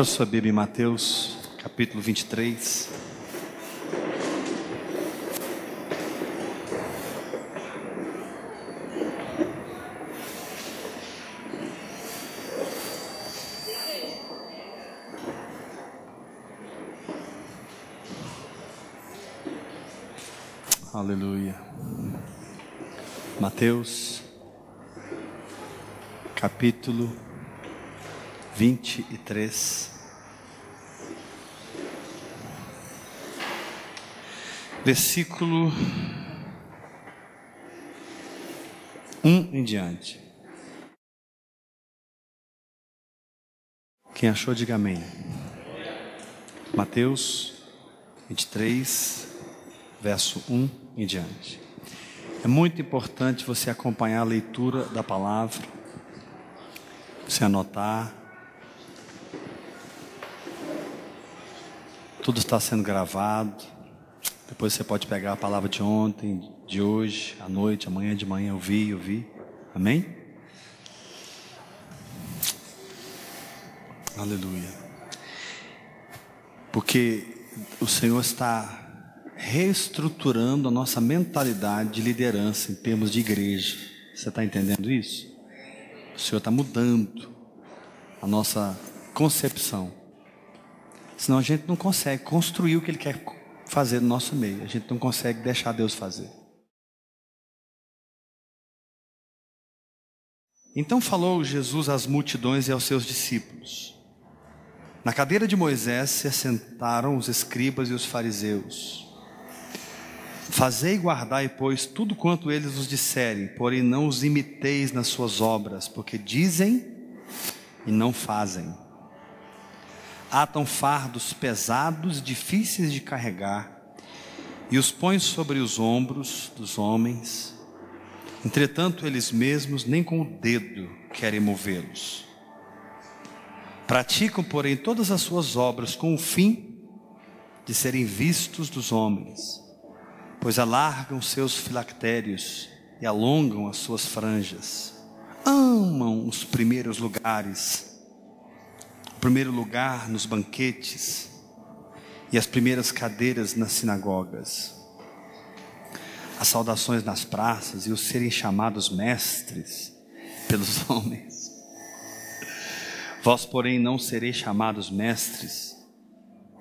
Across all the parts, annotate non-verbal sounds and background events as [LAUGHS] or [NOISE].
Abra sua Bíblia em Mateus, capítulo 23. Aleluia. Mateus, capítulo 23. Versículo 1 em diante. Quem achou, diga amém. Mateus 23, verso 1 em diante. É muito importante você acompanhar a leitura da palavra, você anotar. Tudo está sendo gravado. Depois você pode pegar a palavra de ontem, de hoje, à noite, amanhã de manhã, ouvir, ouvir. Amém? Aleluia. Porque o Senhor está reestruturando a nossa mentalidade de liderança em termos de igreja. Você está entendendo isso? O Senhor está mudando a nossa concepção. Senão a gente não consegue construir o que Ele quer fazer no nosso meio. A gente não consegue deixar Deus fazer. Então falou Jesus às multidões e aos seus discípulos. Na cadeira de Moisés se assentaram os escribas e os fariseus. Fazei e guardai, pois, tudo quanto eles vos disserem, porém não os imiteis nas suas obras, porque dizem e não fazem. Atam fardos pesados difíceis de carregar, e os põem sobre os ombros dos homens. Entretanto, eles mesmos nem com o dedo querem movê-los. Praticam, porém, todas as suas obras com o fim de serem vistos dos homens, pois alargam seus filactérios e alongam as suas franjas. Amam os primeiros lugares, primeiro lugar nos banquetes e as primeiras cadeiras nas sinagogas, as saudações nas praças e os serem chamados mestres pelos [LAUGHS] homens. Vós, porém, não sereis chamados mestres,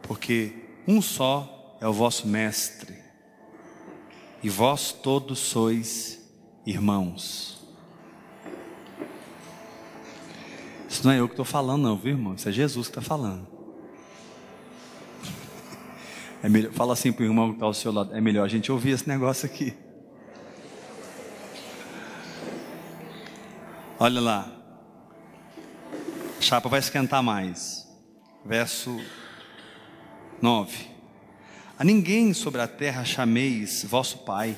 porque um só é o vosso mestre, e vós todos sois irmãos. Isso não é eu que estou falando, não, viu, irmão? Isso é Jesus que está falando. É melhor, fala assim para o irmão que está ao seu lado: é melhor a gente ouvir esse negócio aqui. Olha lá, a chapa vai esquentar mais. Verso 9: A ninguém sobre a terra chameis vosso Pai,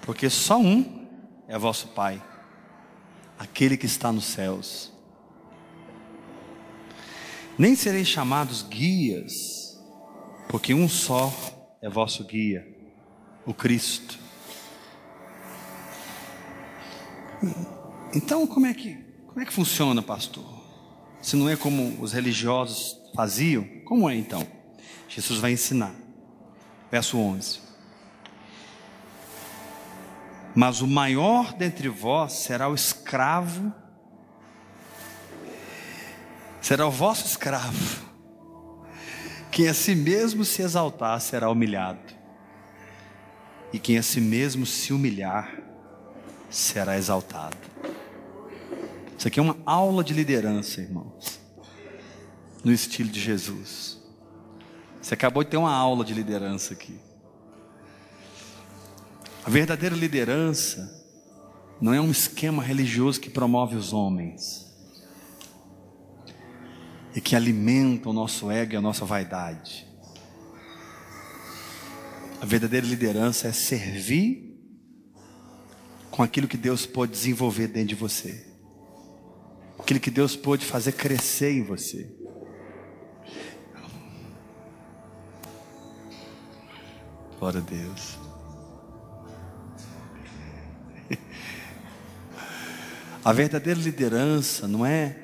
porque só um é vosso Pai, aquele que está nos céus. Nem sereis chamados guias, porque um só é vosso guia, o Cristo. Então, como é que como é que funciona, pastor? Se não é como os religiosos faziam, como é então? Jesus vai ensinar. Verso 11. Mas o maior dentre vós será o escravo, será o vosso escravo. Quem a si mesmo se exaltar será humilhado, e quem a si mesmo se humilhar será exaltado. Isso aqui é uma aula de liderança, irmãos, no estilo de Jesus. Você acabou de ter uma aula de liderança aqui. A verdadeira liderança não é um esquema religioso que promove os homens e que alimenta o nosso ego e a nossa vaidade. A verdadeira liderança é servir com aquilo que Deus pode desenvolver dentro de você, aquilo que Deus pode fazer crescer em você. Glória a Deus. A verdadeira liderança não é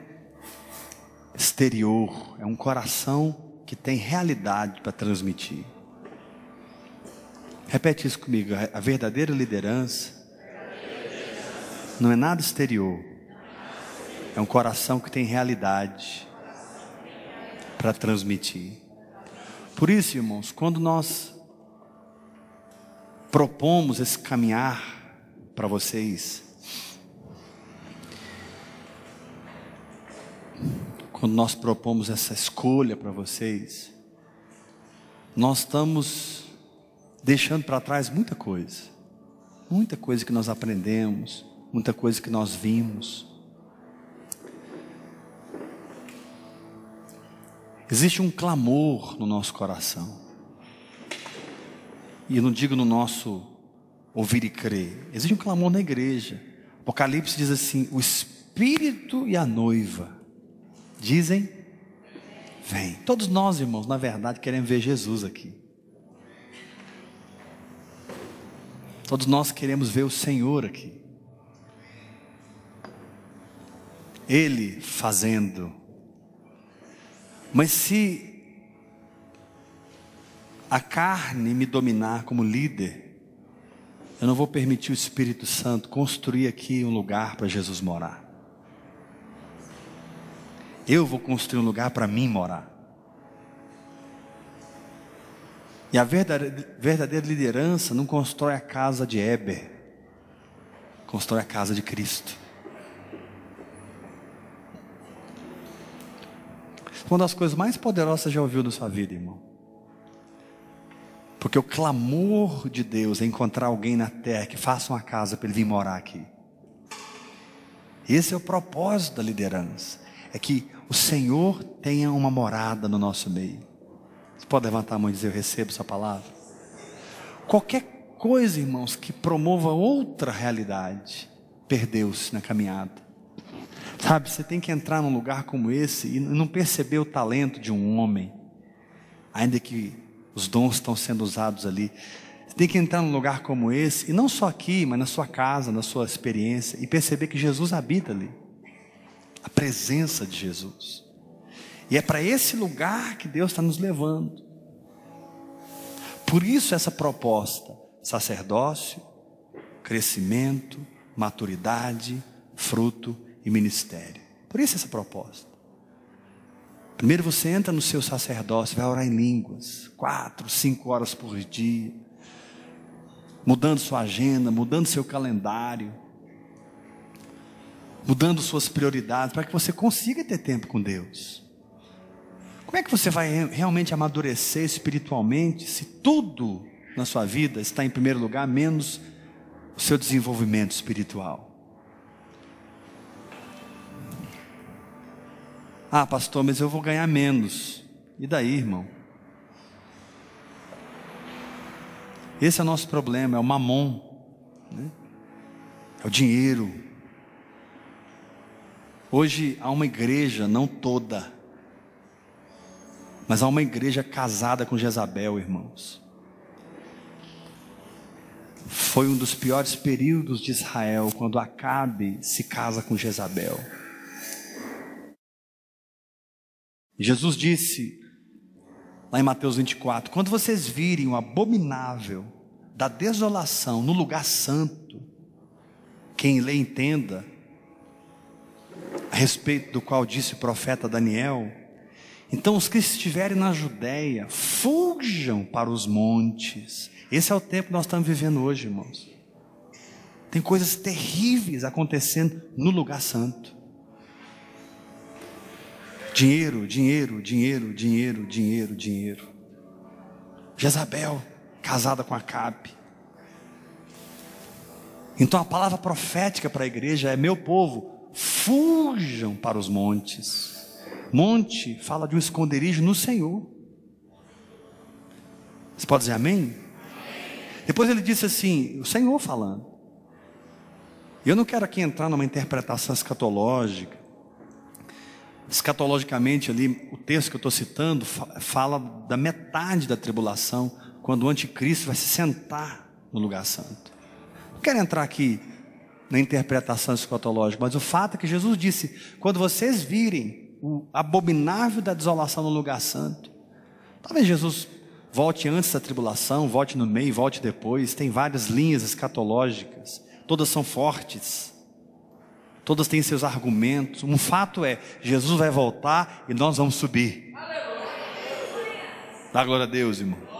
exterior, é um coração que tem realidade para transmitir. Repete isso comigo. A verdadeira liderança não é nada exterior, é um coração que tem realidade para transmitir. Por isso, irmãos, quando nós propomos esse caminhar para vocês, quando nós propomos essa escolha para vocês, nós estamos deixando para trás muita coisa, muita coisa que nós aprendemos, muita coisa que nós vimos. Existe um clamor no nosso coração. E eu não digo no nosso ouvir e crer. Existe um clamor na igreja. Apocalipse diz assim: o Espírito e a noiva dizem: Vem. Todos nós, irmãos, na verdade, queremos ver Jesus aqui. Todos nós queremos ver o Senhor aqui. Ele fazendo. Mas se a carne me dominar como líder, eu não vou permitir o Espírito Santo construir aqui um lugar para Jesus morar. Eu vou construir um lugar para mim morar. E a verdadeira liderança não constrói a casa de Eber, constrói a casa de Cristo. Uma das coisas mais poderosas que você já ouviu na sua vida, irmão. Porque o clamor de Deus é encontrar alguém na terra que faça uma casa para ele vir morar aqui. Esse é o propósito da liderança. É que o Senhor tenha uma morada no nosso meio. Você pode levantar a mão e dizer: Eu recebo essa palavra. Qualquer coisa, irmãos, que promova outra realidade, perdeu-se na caminhada. Sabe, você tem que entrar num lugar como esse e não perceber o talento de um homem, ainda que os dons estão sendo usados ali. Você tem que entrar num lugar como esse, e não só aqui, mas na sua casa, na sua experiência, e perceber que Jesus habita ali a presença de Jesus. E é para esse lugar que Deus está nos levando. Por isso essa proposta: sacerdócio, crescimento, maturidade, fruto e ministério. Por isso essa proposta. Primeiro você entra no seu sacerdócio, vai orar em línguas, quatro, cinco horas por dia, mudando sua agenda, mudando seu calendário, mudando suas prioridades, para que você consiga ter tempo com Deus. Como é que você vai realmente amadurecer espiritualmente se tudo na sua vida está em primeiro lugar, menos o seu desenvolvimento espiritual? Ah, pastor, mas eu vou ganhar menos. E daí, irmão? Esse é o nosso problema, é o mamon, né? é o dinheiro. Hoje há uma igreja, não toda, mas há uma igreja casada com Jezabel, irmãos. Foi um dos piores períodos de Israel, quando Acabe se casa com Jezabel. Jesus disse, lá em Mateus 24: Quando vocês virem o abominável da desolação no lugar santo, quem lê entenda, respeito do qual disse o profeta Daniel, então os que estiverem na Judéia, fujam para os montes. Esse é o tempo que nós estamos vivendo hoje, irmãos. Tem coisas terríveis acontecendo no lugar santo. Dinheiro, dinheiro, dinheiro, dinheiro, dinheiro, dinheiro. Jezabel, casada com Acabe. Então a palavra profética para a igreja é: meu povo, fujam para os montes. Monte fala de um esconderijo no Senhor. Você pode dizer amém? Depois ele disse assim: o Senhor falando. Eu não quero aqui entrar numa interpretação escatológica. Escatologicamente, ali, o texto que eu estou citando fala da metade da tribulação, quando o anticristo vai se sentar no lugar santo. Não quero entrar aqui na interpretação escatológica, mas o fato é que Jesus disse: quando vocês virem o abominável da desolação no lugar santo. Talvez Jesus volte antes da tribulação, volte no meio, volte depois. Tem várias linhas escatológicas, todas são fortes, todas têm seus argumentos. Um fato é: Jesus vai voltar e nós vamos subir. Dá glória a Deus, irmão.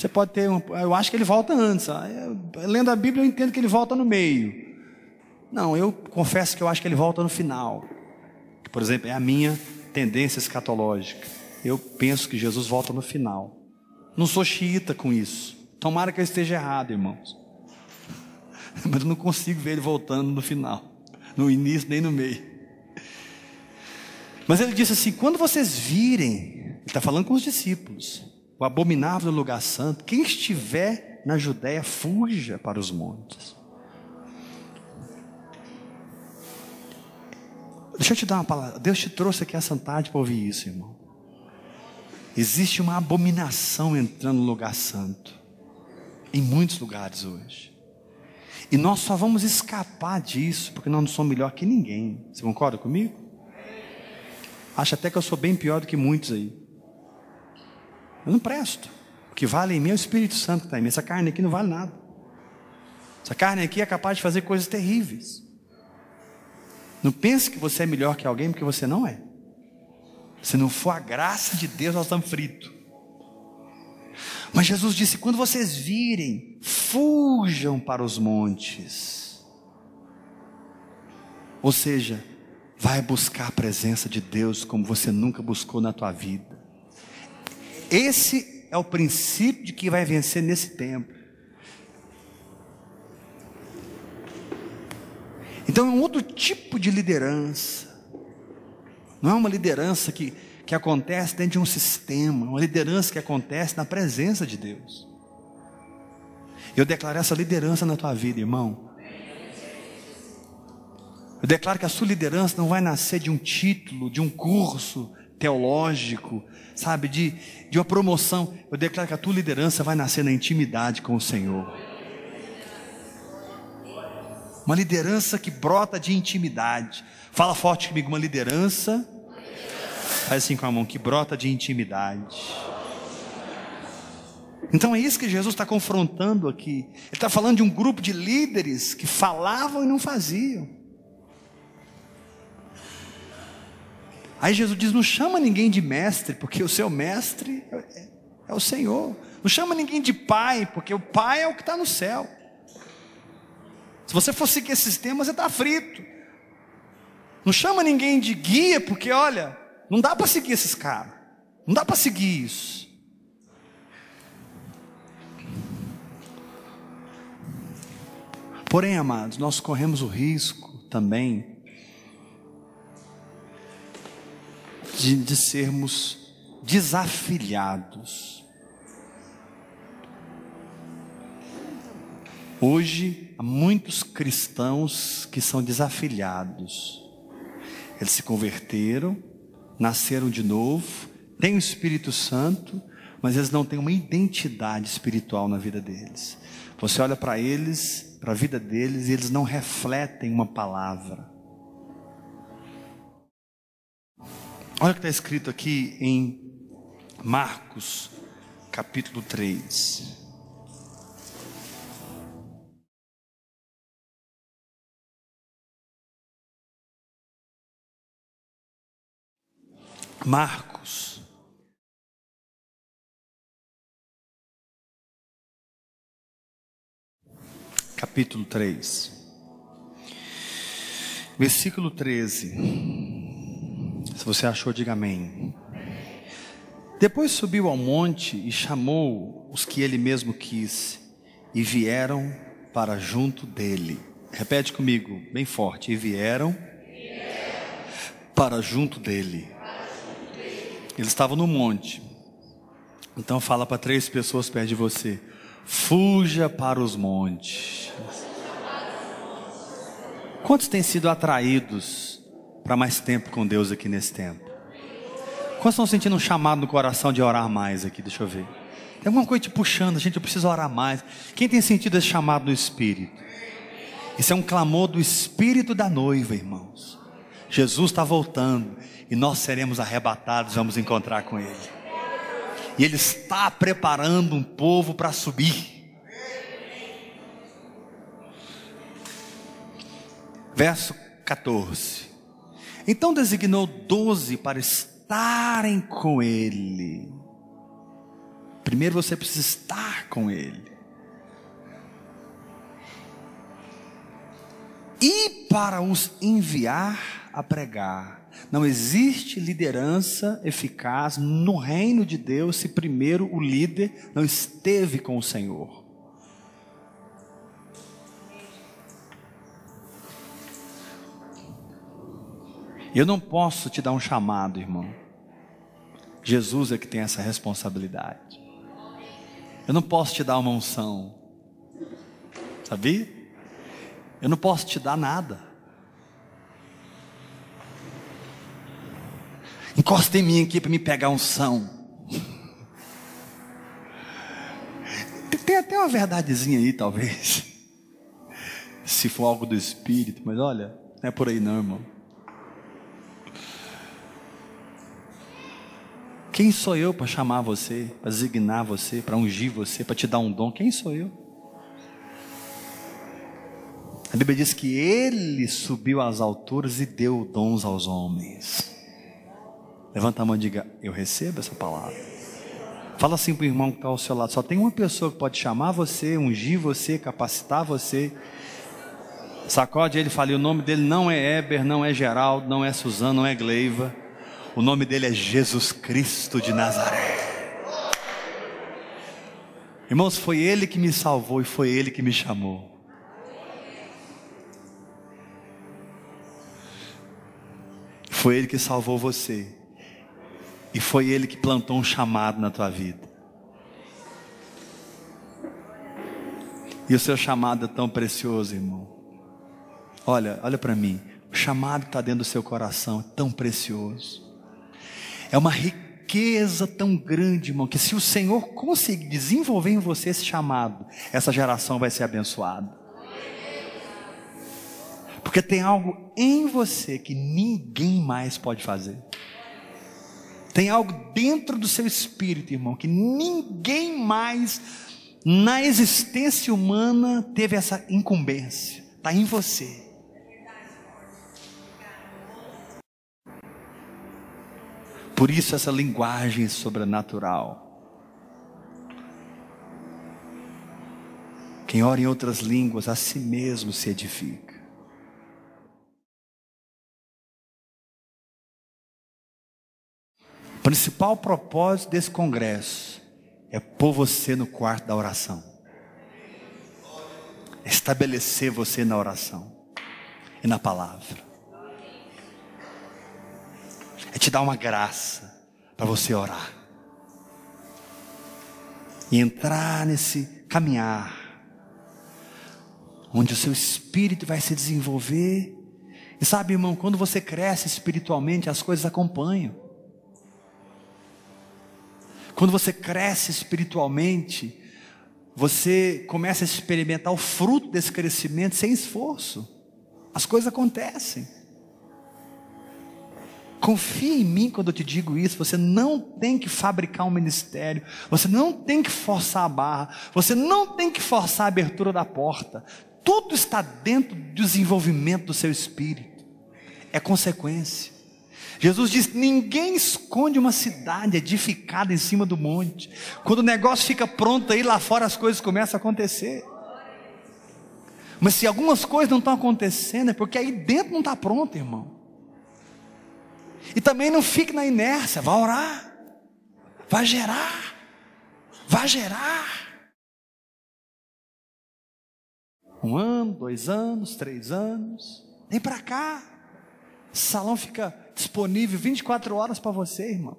Você pode ter um, eu acho que ele volta antes. Lendo a Bíblia eu entendo que ele volta no meio. Não, eu confesso que eu acho que ele volta no final. Por exemplo, é a minha tendência escatológica. Eu penso que Jesus volta no final. Não sou xiita com isso. Tomara que eu esteja errado, irmãos. [LAUGHS] Mas eu não consigo ver ele voltando no final, no início nem no meio. Mas ele disse assim: quando vocês virem, ele está falando com os discípulos, o abominável lugar santo, quem estiver na Judéia, fuja para os montes. Deixa eu te dar uma palavra. Deus te trouxe aqui essa tarde para ouvir isso, irmão. Existe uma abominação entrando no lugar santo. Em muitos lugares hoje. E nós só vamos escapar disso porque nós não somos melhor que ninguém. Você concorda comigo? Acho até que eu sou bem pior do que muitos aí. Eu não presto. O que vale em mim é o Espírito Santo que está em mim. Essa carne aqui não vale nada. Essa carne aqui é capaz de fazer coisas terríveis. Não pense que você é melhor que alguém, porque você não é. Se não for a graça de Deus, nós estamos fritos. Mas Jesus disse: quando vocês virem, fujam para os montes. Ou seja, vai buscar a presença de Deus como você nunca buscou na tua vida. Esse é o princípio de que vai vencer nesse tempo. Então é um outro tipo de liderança. Não é uma liderança que, que acontece dentro de um sistema, uma liderança que acontece na presença de Deus. Eu declaro essa liderança na tua vida, irmão. Eu declaro que a sua liderança não vai nascer de um título, de um curso teológico, sabe, de, de uma promoção. Eu declaro que a tua liderança vai nascer na intimidade com o Senhor. Uma liderança que brota de intimidade. Fala forte comigo, uma liderança. Faz assim com a mão, que brota de intimidade. Então é isso que Jesus está confrontando aqui. Ele está falando de um grupo de líderes que falavam e não faziam. Aí Jesus diz: não chama ninguém de mestre, porque o seu mestre é, é o Senhor. Não chama ninguém de pai, porque o pai é o que está no céu. Se você for seguir esse sistema, você está frito. Não chama ninguém de guia, porque olha, não dá para seguir esses caras. Não dá para seguir isso. Porém, amados, nós corremos o risco também de, de sermos desafiliados. Hoje, há muitos cristãos que são desafiliados. Eles se converteram, nasceram de novo, têm o Espírito Santo, mas eles não têm uma identidade espiritual na vida deles. Você olha para eles, para a vida deles, e eles não refletem uma palavra. Olha o que está escrito aqui em Marcos, capítulo 3. Marcos. Capítulo 3. Versículo 13. Se você achou, diga amém. Depois subiu ao monte e chamou os que ele mesmo quis, e vieram para junto dele. Repete comigo, bem forte. E vieram para junto dele. Eles estavam no monte. Então fala para três pessoas perto de você: fuja para os montes. Quantos têm sido atraídos para mais tempo com Deus aqui nesse tempo? Quantos estão sentindo um chamado no coração de orar mais aqui? Deixa eu ver. Tem alguma coisa te puxando, gente, eu preciso orar mais. Quem tem sentido esse chamado no Espírito? Isso é um clamor do Espírito da noiva, irmãos. Jesus está voltando e nós seremos arrebatados, vamos encontrar com Ele. E Ele está preparando um povo para subir. Verso 14. Então designou doze para estarem com Ele. Primeiro você precisa estar com Ele. E para os enviar a pregar. Não existe liderança eficaz no reino de Deus se primeiro o líder não esteve com o Senhor. Eu não posso te dar um chamado, irmão. Jesus é que tem essa responsabilidade. Eu não posso te dar uma unção. Sabia? Eu não posso te dar nada. Encosta em mim aqui para me pegar unção. Tem até uma verdadezinha aí, talvez. Se for algo do Espírito, mas olha, não é por aí não, irmão. Quem sou eu para chamar você, para designar você, para ungir você, para te dar um dom? Quem sou eu? A Bíblia diz que ele subiu às alturas e deu dons aos homens. Levanta a mão e diga: Eu recebo essa palavra. Fala assim para o irmão que está ao seu lado: só tem uma pessoa que pode chamar você, ungir você, capacitar você. Sacode ele e fala: o nome dele não é Eber, não é Geraldo, não é Suzano, não é Gleiva. O nome dele é Jesus Cristo de Nazaré. Irmãos, foi ele que me salvou e foi ele que me chamou. Foi ele que salvou você. E foi ele que plantou um chamado na tua vida. E o seu chamado é tão precioso, irmão. Olha, olha para mim. O chamado que está dentro do seu coração é tão precioso. É uma riqueza tão grande, irmão, que se o Senhor conseguir desenvolver em você esse chamado, essa geração vai ser abençoada. Porque tem algo em você que ninguém mais pode fazer. Tem algo dentro do seu espírito, irmão, que ninguém mais na existência humana teve essa incumbência. Está em você. Por isso essa linguagem sobrenatural. Quem ora em outras línguas a si mesmo se edifica. O principal propósito desse congresso é pôr você no quarto da oração. Estabelecer você na oração e na palavra é te dar uma graça para você orar e entrar nesse caminhar onde o seu espírito vai se desenvolver. E sabe, irmão, quando você cresce espiritualmente, as coisas acompanham. Quando você cresce espiritualmente, você começa a experimentar o fruto desse crescimento sem esforço. As coisas acontecem. Confia em mim quando eu te digo isso. Você não tem que fabricar um ministério. Você não tem que forçar a barra. Você não tem que forçar a abertura da porta. Tudo está dentro do desenvolvimento do seu espírito. É consequência. Jesus diz: ninguém esconde uma cidade edificada em cima do monte. Quando o negócio fica pronto aí lá fora, as coisas começam a acontecer. Mas se algumas coisas não estão acontecendo, é porque aí dentro não está pronto, irmão. E também não fique na inércia, vá orar, vá gerar, vá gerar. Um ano, dois anos, três anos, vem para cá. O salão fica disponível 24 horas para você, irmão.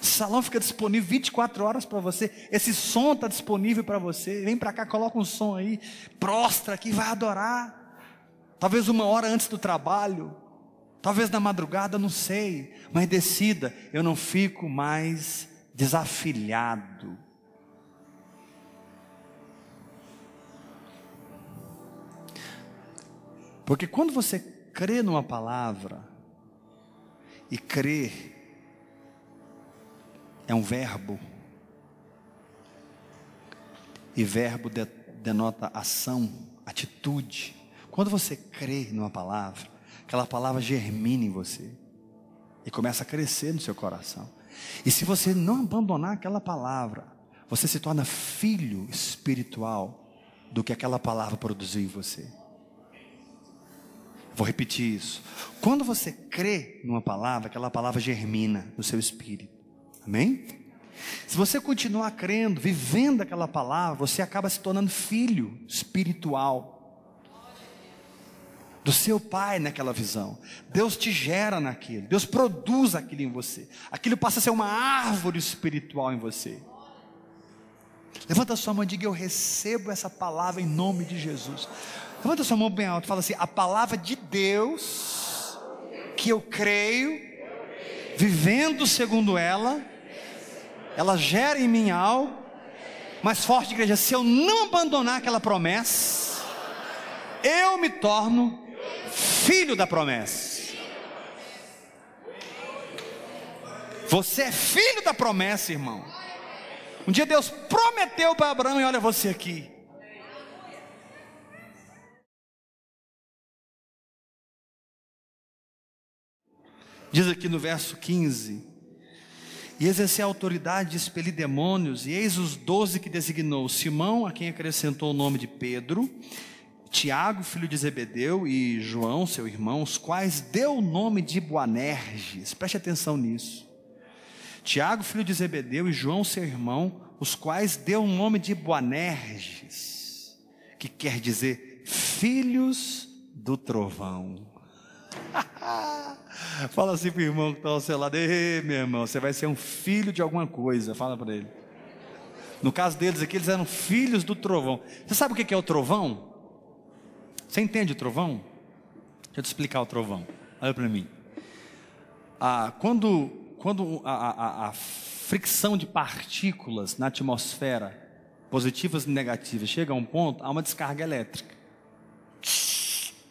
O salão fica disponível 24 horas para você. Esse som está disponível para você. Vem para cá, coloca um som aí, prostra aqui, vai adorar talvez uma hora antes do trabalho, talvez na madrugada, não sei, mas decida, eu não fico mais desafilhado. Porque quando você crê numa palavra, e crer é um verbo, e verbo de, denota ação, atitude. Quando você crê numa palavra, aquela palavra germina em você e começa a crescer no seu coração. E se você não abandonar aquela palavra, você se torna filho espiritual do que aquela palavra produziu em você. Vou repetir isso. Quando você crê numa palavra, aquela palavra germina no seu espírito. Amém? Se você continuar crendo, vivendo aquela palavra, você acaba se tornando filho espiritual do seu pai naquela visão. Deus te gera naquilo, Deus produz aquilo em você. Aquilo passa a ser uma árvore espiritual em você. Levanta a sua mão e diga: Eu recebo essa palavra em nome de Jesus. Levanta a sua mão bem alto e fala assim: A palavra de Deus, que eu creio, vivendo segundo ela, ela gera em mim algo mais forte, igreja. Se eu não abandonar aquela promessa, eu me torno filho da promessa. Você é filho da promessa, irmão. Um dia Deus prometeu para Abraão e olha você aqui. Diz aqui no verso 15: E exercer a autoridade de expelir demônios, e eis os doze que designou: Simão, a quem acrescentou o nome de Pedro, Tiago, filho de Zebedeu, e João, seu irmão, os quais deu o nome de Boanerges. Preste atenção nisso. Tiago, filho de Zebedeu, e João, seu irmão, os quais deu o nome de Boanerges, que quer dizer filhos do trovão. [LAUGHS] Fala assim para o irmão que está ao seu lado: Ei, meu irmão, você vai ser um filho de alguma coisa. Fala para ele. No caso deles aqui, eles eram filhos do trovão. Você sabe o que é o trovão? Você entende o trovão? Deixa eu te explicar o trovão. Olha para mim. Ah, quando quando a, a, a fricção de partículas na atmosfera, positivas e negativas, chega a um ponto, há uma descarga elétrica.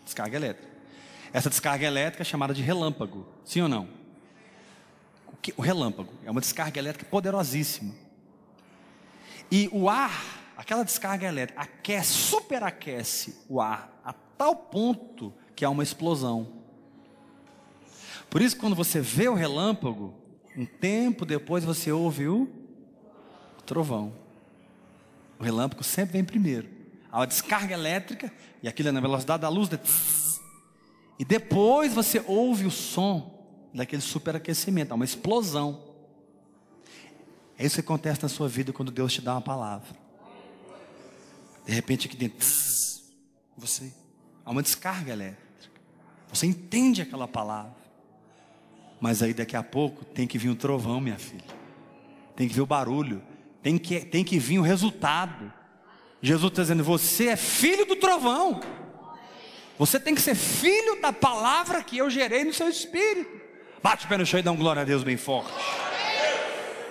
Descarga elétrica. Essa descarga elétrica é chamada de relâmpago, sim ou não? O, que, o relâmpago é uma descarga elétrica poderosíssima. E o ar, aquela descarga elétrica, aquece, superaquece o ar a tal ponto que há uma explosão. Por isso, quando você vê o relâmpago, um tempo depois você ouve o trovão. O relâmpago sempre vem primeiro. Há uma descarga elétrica, e aquilo é na velocidade da luz, de e depois você ouve o som daquele superaquecimento, há uma explosão. É isso que acontece na sua vida quando Deus te dá uma palavra. De repente aqui dentro, você há uma descarga elétrica. Você entende aquela palavra. Mas aí daqui a pouco tem que vir um trovão, minha filha. Tem que vir o barulho. Tem que, tem que vir o resultado. Jesus está dizendo: Você é filho do trovão. Você tem que ser filho da palavra que eu gerei no seu espírito. Bate o pé no chão e dá um glória a Deus bem forte.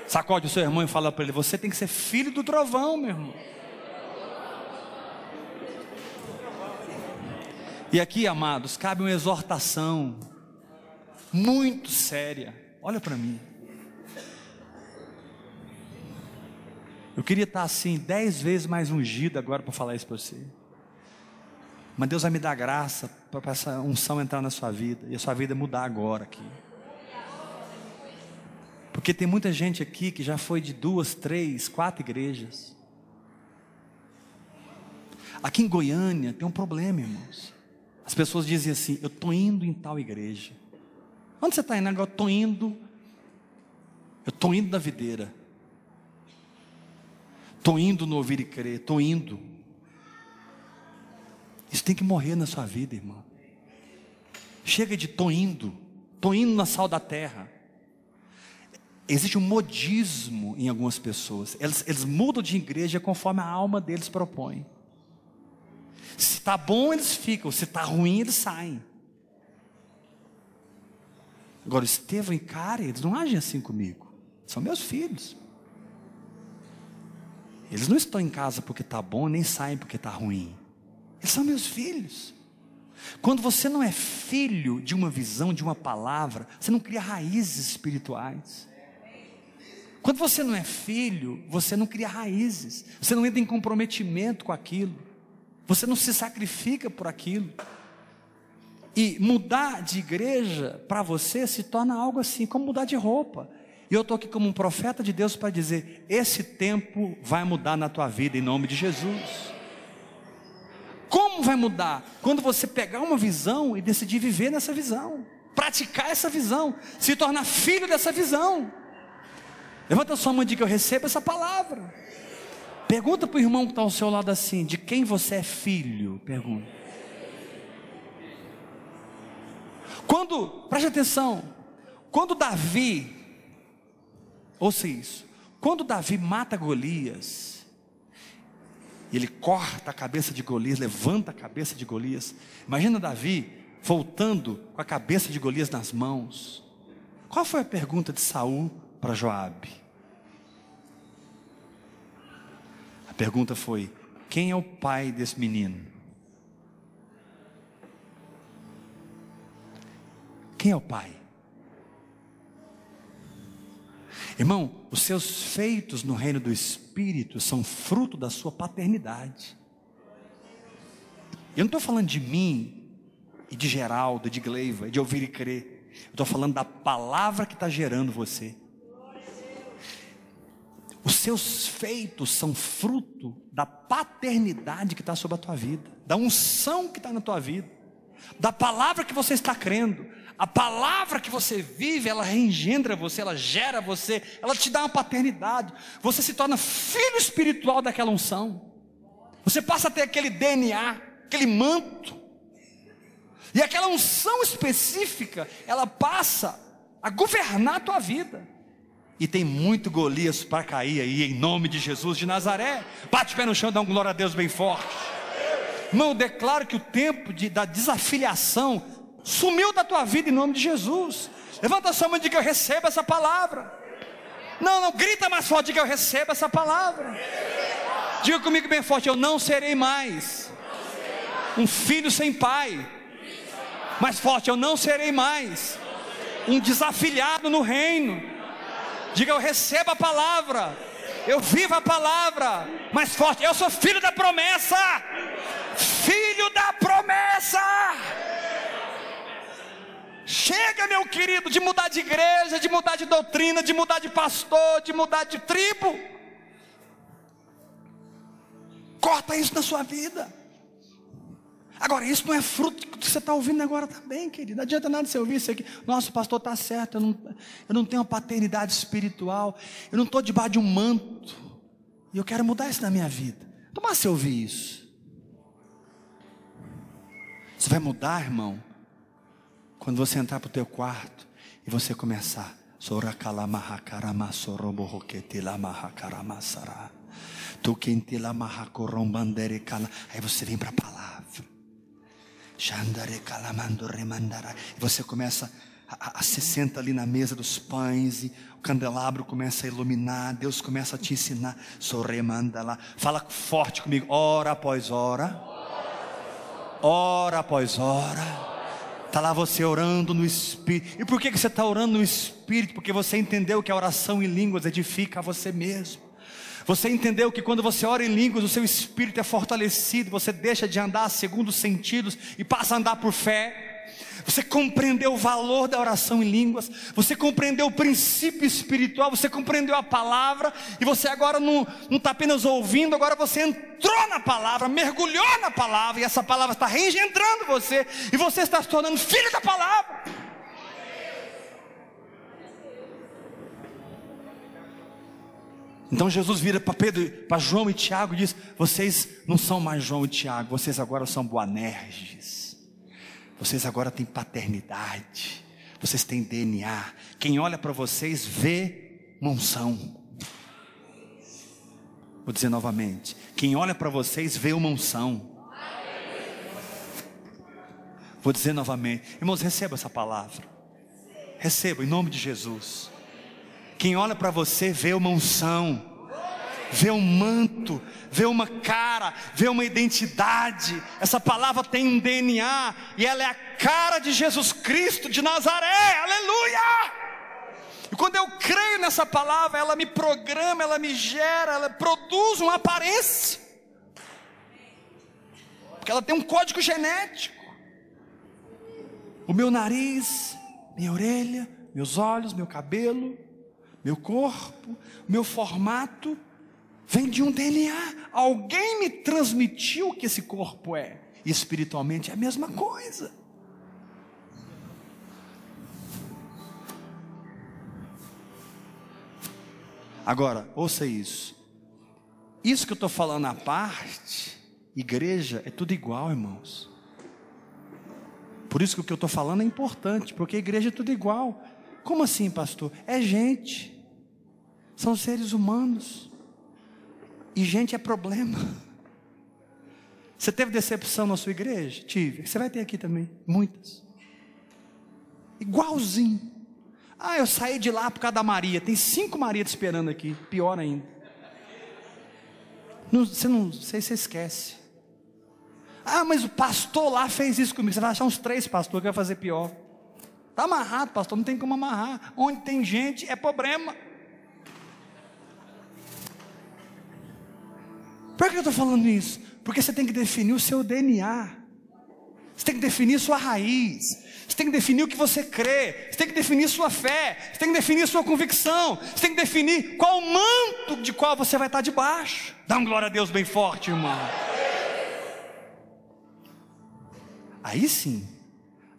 Sacode o seu irmão e fala para ele: Você tem que ser filho do trovão, meu irmão. E aqui, amados, cabe uma exortação muito séria. Olha para mim. Eu queria estar assim, dez vezes mais ungido agora para falar isso para você. Mas Deus vai me dar graça para essa unção entrar na sua vida e a sua vida mudar agora aqui. Porque tem muita gente aqui que já foi de duas, três, quatro igrejas. Aqui em Goiânia tem um problema, irmãos. As pessoas dizem assim: Eu estou indo em tal igreja. Onde você está indo agora? Eu estou indo. Eu estou indo na videira. Estou indo no ouvir e crer. Estou indo. Isso tem que morrer na sua vida, irmão. Chega de tô indo, tô indo na sal da terra. Existe um modismo em algumas pessoas. Eles, eles mudam de igreja conforme a alma deles propõe. Se está bom, eles ficam. Se está ruim, eles saem. Agora, Estevão e Cara, eles não agem assim comigo. São meus filhos. Eles não estão em casa porque está bom, nem saem porque está ruim. Eles são meus filhos. Quando você não é filho de uma visão, de uma palavra, você não cria raízes espirituais. Quando você não é filho, você não cria raízes, você não entra em comprometimento com aquilo, você não se sacrifica por aquilo. E mudar de igreja para você se torna algo assim, como mudar de roupa. E eu estou aqui como um profeta de Deus para dizer: esse tempo vai mudar na tua vida em nome de Jesus. Como vai mudar? Quando você pegar uma visão e decidir viver nessa visão, praticar essa visão, se tornar filho dessa visão. Levanta a sua mão e diga: Eu recebo essa palavra. Pergunta para o irmão que está ao seu lado assim: De quem você é filho? Pergunta. Quando, preste atenção, quando Davi, ouça isso, quando Davi mata Golias, ele corta a cabeça de Golias, levanta a cabeça de Golias. Imagina Davi voltando com a cabeça de Golias nas mãos. Qual foi a pergunta de Saul para Joabe? Pergunta foi: quem é o pai desse menino? Quem é o pai? Irmão, os seus feitos no reino do Espírito são fruto da sua paternidade. Eu não estou falando de mim, e de Geraldo, de Gleiva, de ouvir e crer. Eu estou falando da palavra que está gerando você. Os seus feitos são fruto da paternidade que está sobre a tua vida, da unção que está na tua vida, da palavra que você está crendo, a palavra que você vive, ela reengendra você, ela gera você, ela te dá uma paternidade. Você se torna filho espiritual daquela unção. Você passa a ter aquele DNA, aquele manto. E aquela unção específica, ela passa a governar a tua vida. E tem muito Golias para cair aí, em nome de Jesus de Nazaré. Bate o pé no chão e dá um glória a Deus bem forte. Eu declaro que o tempo de, da desafiliação sumiu da tua vida em nome de Jesus. Levanta a sua mão e diga: Eu recebo essa palavra. Não, não, grita mais forte, diga: Eu recebo essa palavra. Diga comigo bem forte: Eu não serei mais um filho sem pai. Mais forte: Eu não serei mais um desafiliado no reino. Diga: Eu recebo a palavra. Eu vivo a palavra. Mais forte: Eu sou filho da promessa. Filho da promessa. Chega, meu querido, de mudar de igreja, de mudar de doutrina, de mudar de pastor, de mudar de tribo. Corta isso na sua vida. Agora, isso não é fruto que você está ouvindo agora também, querido. Não adianta nada você ouvir isso aqui. Nossa, pastor está certo, eu não, eu não tenho uma paternidade espiritual, eu não estou debaixo de um manto, e eu quero mudar isso na minha vida. Tomar você ouvir isso. Você vai mudar, irmão, quando você entrar para o teu quarto e você começar. Aí você vem para a palavra. Você começa a, a, se senta ali na mesa dos pães e o candelabro começa a iluminar, Deus começa a te ensinar. Sorremanda lá. Fala forte comigo, hora após hora. Hora após hora Está lá você orando no Espírito. E por que, que você está orando no Espírito? Porque você entendeu que a oração em línguas edifica a você mesmo. Você entendeu que quando você ora em línguas, o seu espírito é fortalecido, você deixa de andar segundo os sentidos e passa a andar por fé. Você compreendeu o valor da oração em línguas, você compreendeu o princípio espiritual, você compreendeu a palavra, e você agora não está apenas ouvindo, agora você entrou na palavra, mergulhou na palavra, e essa palavra está reengendrando você, e você está se tornando filho da palavra. Então Jesus vira para Pedro, para João e Tiago e diz: Vocês não são mais João e Tiago, vocês agora são Boanerges. Vocês agora têm paternidade. Vocês têm DNA. Quem olha para vocês vê monção. Vou dizer novamente. Quem olha para vocês vê uma unção. Vou dizer novamente. Irmãos, receba essa palavra. Receba em nome de Jesus. Quem olha para você vê uma unção. vê um manto, vê uma cara, vê uma identidade. Essa palavra tem um DNA e ela é a cara de Jesus Cristo de Nazaré. Aleluia! E quando eu creio nessa palavra, ela me programa, ela me gera, ela produz uma aparência. Porque ela tem um código genético. O meu nariz, minha orelha, meus olhos, meu cabelo, meu corpo, meu formato, vem de um DNA. Alguém me transmitiu que esse corpo é. Espiritualmente é a mesma coisa. Agora, ouça isso. Isso que eu estou falando à parte, igreja, é tudo igual, irmãos. Por isso que o que eu estou falando é importante, porque a igreja é tudo igual. Como assim, pastor? É gente, são seres humanos, e gente é problema. Você teve decepção na sua igreja? Tive. Você vai ter aqui também, muitas. Igualzinho. Ah, eu saí de lá por causa da Maria. Tem cinco Marias esperando aqui. Pior ainda. Não, você não sei, você esquece. Ah, mas o pastor lá fez isso comigo. Você vai achar uns três pastores que vai fazer pior. Está amarrado, pastor, não tem como amarrar. Onde tem gente é problema. Por que eu estou falando isso? Porque você tem que definir o seu DNA. Você tem que definir sua raiz. Você tem que definir o que você crê. Você tem que definir sua fé. Você tem que definir sua convicção. Você tem que definir qual manto de qual você vai estar debaixo. Dá um glória a Deus bem forte, irmão. Aí sim,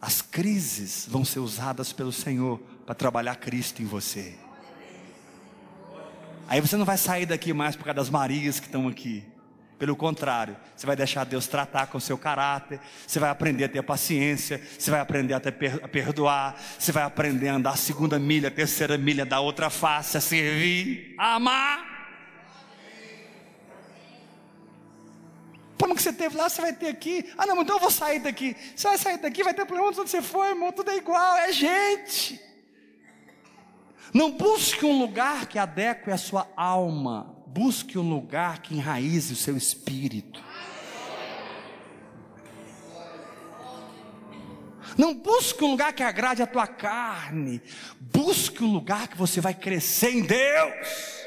as crises vão ser usadas pelo Senhor para trabalhar Cristo em você. Aí você não vai sair daqui mais por causa das Marias que estão aqui. Pelo contrário, você vai deixar Deus tratar com o seu caráter, você vai aprender a ter paciência, você vai aprender a, ter, a perdoar, você vai aprender a andar a segunda milha, a terceira milha da outra face, a servir, a amar. Que você teve lá, você vai ter aqui. Ah, não, então eu vou sair daqui. Você vai sair daqui, vai ter problema onde você for, irmão, tudo é igual, é gente. Não busque um lugar que adeque a sua alma, busque um lugar que enraize o seu espírito. Não busque um lugar que agrade a tua carne, busque um lugar que você vai crescer em Deus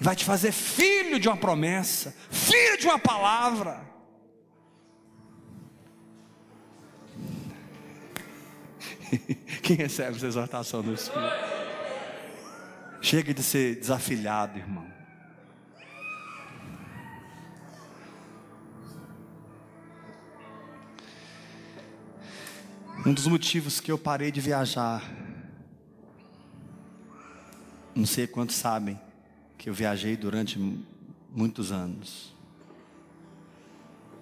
vai te fazer filho de uma promessa, filho de uma palavra. [LAUGHS] Quem recebe essa exortação do Espírito? Chega de ser desafilhado, irmão. Um dos motivos que eu parei de viajar, não sei quantos sabem, que eu viajei durante muitos anos.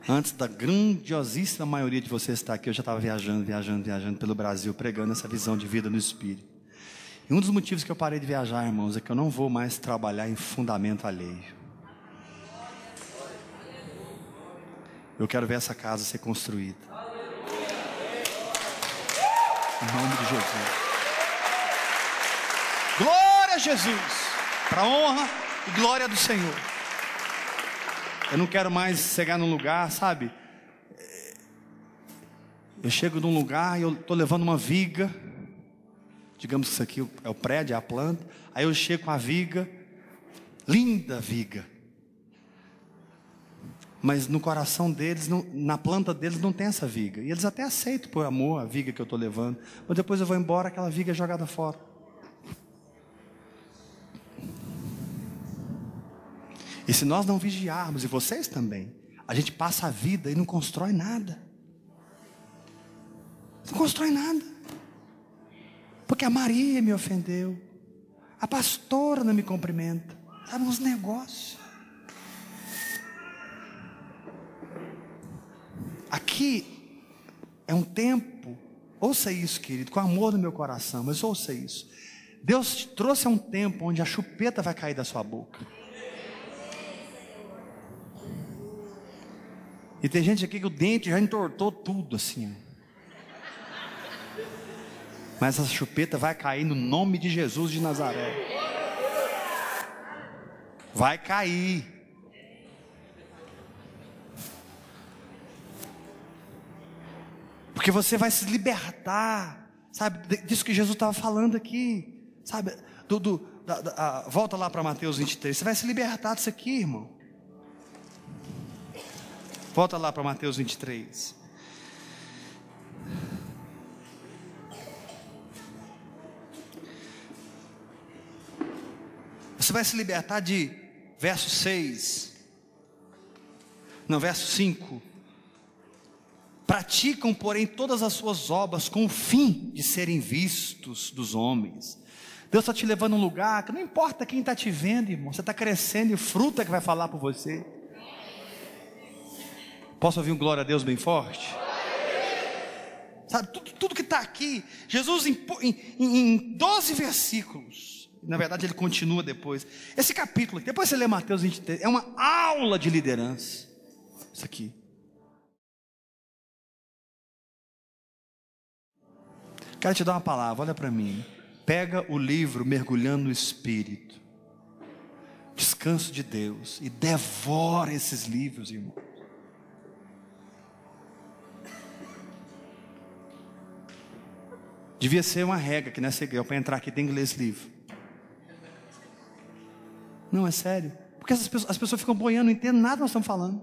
Antes da grandiosíssima maioria de vocês estar aqui, eu já estava viajando, viajando, viajando pelo Brasil, pregando essa visão de vida no Espírito. E um dos motivos que eu parei de viajar, irmãos, é que eu não vou mais trabalhar em fundamento alheio. Eu quero ver essa casa ser construída. Em nome de Jesus. Glória a Jesus para honra e glória do Senhor. Eu não quero mais chegar num lugar, sabe? Eu chego num lugar e eu estou levando uma viga. Digamos que isso aqui é o prédio, é a planta. Aí eu chego com a viga, linda viga. Mas no coração deles, na planta deles não tem essa viga. E eles até aceitam por amor a viga que eu estou levando. Mas depois eu vou embora, aquela viga é jogada fora. E se nós não vigiarmos, e vocês também, a gente passa a vida e não constrói nada. Não constrói nada. Porque a Maria me ofendeu. A pastora não me cumprimenta. Sabe uns negócios. Aqui é um tempo, ouça isso, querido, com amor no meu coração, mas ouça isso. Deus te trouxe a um tempo onde a chupeta vai cair da sua boca. E tem gente aqui que o dente já entortou tudo assim. Mas essa chupeta vai cair no nome de Jesus de Nazaré. Vai cair. Porque você vai se libertar, sabe, disso que Jesus estava falando aqui, sabe, do, do da, da, volta lá para Mateus 23, você vai se libertar disso aqui, irmão. Volta lá para Mateus 23. Você vai se libertar de verso 6. Não, verso 5. Praticam, porém, todas as suas obras com o fim de serem vistos dos homens. Deus está te levando a um lugar que não importa quem está te vendo, irmão, você está crescendo e o fruto é que vai falar por você. Posso ouvir um glória a Deus bem forte? Sabe, tudo, tudo que está aqui, Jesus em, em, em 12 versículos, na verdade ele continua depois. Esse capítulo, depois você lê Mateus 23, é uma aula de liderança. Isso aqui. Quero te dar uma palavra, olha para mim. Pega o livro mergulhando no Espírito. Descanso de Deus e devora esses livros, irmão. Devia ser uma regra que nessa igreja, para entrar aqui tem inglês livro. Não, é sério. Porque as pessoas, as pessoas ficam boiando, não entendem nada que nós estamos falando.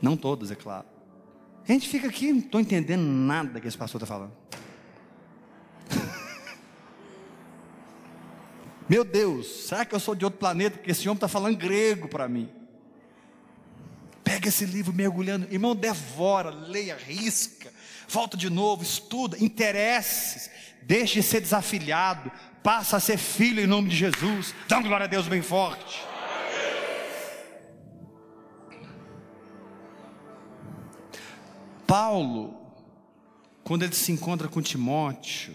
Não todas, é claro. A gente fica aqui, não estou entendendo nada que esse pastor está falando. [LAUGHS] Meu Deus, será que eu sou de outro planeta? Porque esse homem está falando grego para mim. Pega esse livro mergulhando, irmão, devora, leia, risca, volta de novo, estuda, interesse, deixe de ser desafiliado, passa a ser filho em nome de Jesus. Dá uma glória a Deus bem forte. Paulo, quando ele se encontra com Timóteo,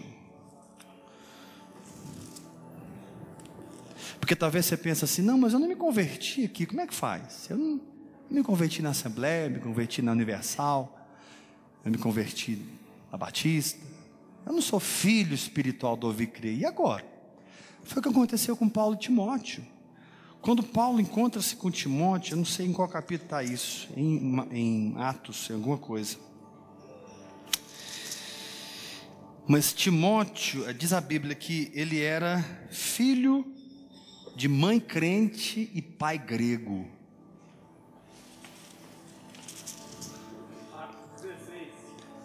porque talvez você pense assim, não, mas eu não me converti aqui, como é que faz? Eu não me converti na Assembleia, me converti na Universal, eu me converti na Batista, eu não sou filho espiritual do ouvir crer, e agora? Foi o que aconteceu com Paulo e Timóteo. Quando Paulo encontra-se com Timóteo, eu não sei em qual capítulo está isso, em, em Atos, em alguma coisa. Mas Timóteo, diz a Bíblia que ele era filho de mãe crente e pai grego.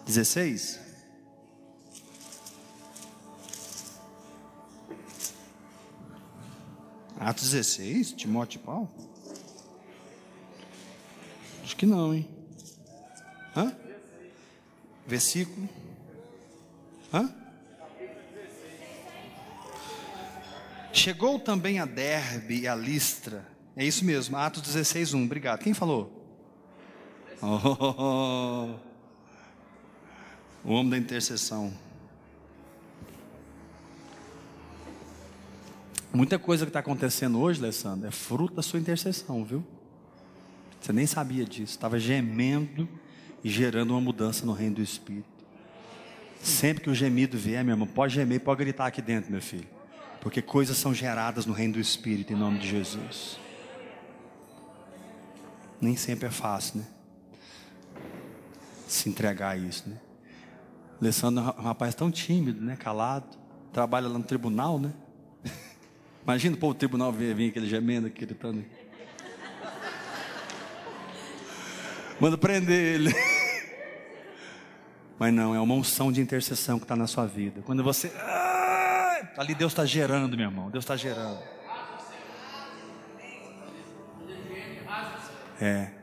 Dezesseis. Atos 16, Timóteo e Paulo? Acho que não, hein? Hã? Versículo. Hã? Chegou também a Derbe e a Listra. É isso mesmo, Atos 16, 1. Obrigado. Quem falou? Oh, o homem da intercessão. Muita coisa que está acontecendo hoje, Alessandro, é fruto da sua intercessão, viu? Você nem sabia disso. Estava gemendo e gerando uma mudança no reino do Espírito. Sempre que o gemido vier, meu irmão, pode gemer, pode gritar aqui dentro, meu filho. Porque coisas são geradas no reino do Espírito, em nome de Jesus. Nem sempre é fácil, né? Se entregar a isso, né? Alessandro é um rapaz tão tímido, né? Calado. Trabalha lá no tribunal, né? [LAUGHS] Imagina o povo do tribunal vir, vir aquele gemendo, gritando. Manda prender ele. [LAUGHS] Mas não, é uma unção de intercessão que está na sua vida. Quando você. Ah, ali Deus está gerando, meu irmão. Deus está gerando. É.